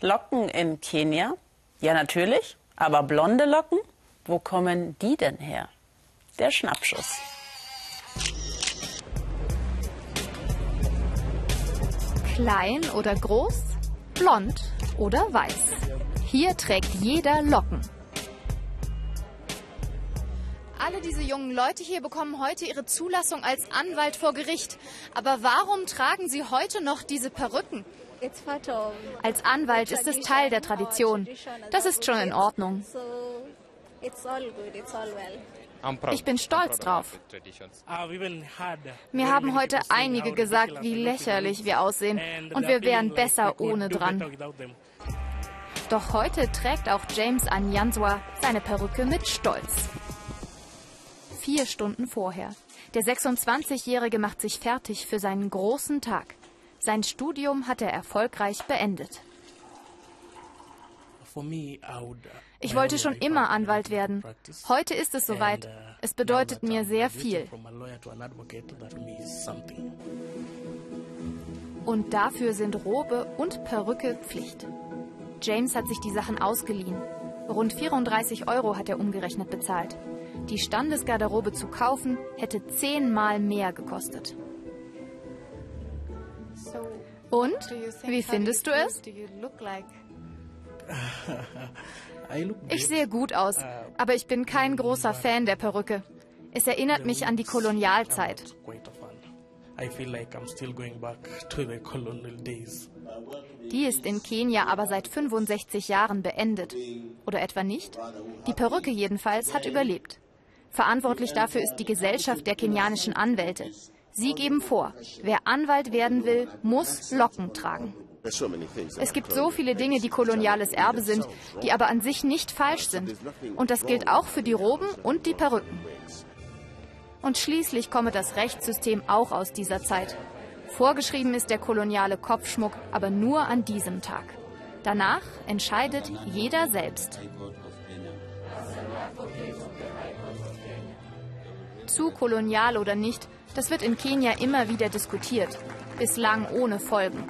Locken in Kenia? Ja, natürlich. Aber blonde Locken? Wo kommen die denn her? Der Schnappschuss. Klein oder groß, blond oder weiß. Hier trägt jeder Locken. Alle diese jungen Leute hier bekommen heute ihre Zulassung als Anwalt vor Gericht. Aber warum tragen sie heute noch diese Perücken? Als Anwalt ist es Teil der Tradition. Das ist schon in Ordnung. Ich bin stolz drauf. Mir haben heute einige gesagt, wie lächerlich wir aussehen und wir wären besser ohne dran. Doch heute trägt auch James Anyanswa seine Perücke mit Stolz. Vier Stunden vorher. Der 26-Jährige macht sich fertig für seinen großen Tag. Sein Studium hat er erfolgreich beendet. Ich wollte schon immer Anwalt werden. Heute ist es soweit. Es bedeutet mir sehr viel. Und dafür sind Robe und Perücke Pflicht. James hat sich die Sachen ausgeliehen. Rund 34 Euro hat er umgerechnet bezahlt. Die Standesgarderobe zu kaufen hätte zehnmal mehr gekostet. Und? Wie findest du es? Ich sehe gut aus, aber ich bin kein großer Fan der Perücke. Es erinnert mich an die Kolonialzeit. Die ist in Kenia aber seit 65 Jahren beendet. Oder etwa nicht? Die Perücke jedenfalls hat überlebt. Verantwortlich dafür ist die Gesellschaft der kenianischen Anwälte. Sie geben vor, wer Anwalt werden will, muss Locken tragen. Es gibt so viele Dinge, die koloniales Erbe sind, die aber an sich nicht falsch sind. Und das gilt auch für die Roben und die Perücken. Und schließlich komme das Rechtssystem auch aus dieser Zeit. Vorgeschrieben ist der koloniale Kopfschmuck aber nur an diesem Tag. Danach entscheidet jeder selbst. Zu kolonial oder nicht, das wird in Kenia immer wieder diskutiert, bislang ohne Folgen.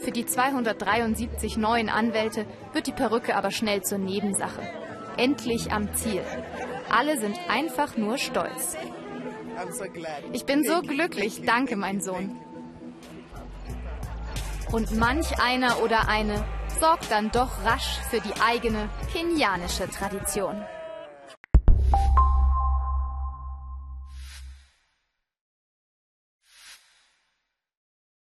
Für die 273 neuen Anwälte wird die Perücke aber schnell zur Nebensache. Endlich am Ziel. Alle sind einfach nur stolz. Ich bin so glücklich, danke mein Sohn. Und manch einer oder eine sorgt dann doch rasch für die eigene kenianische Tradition.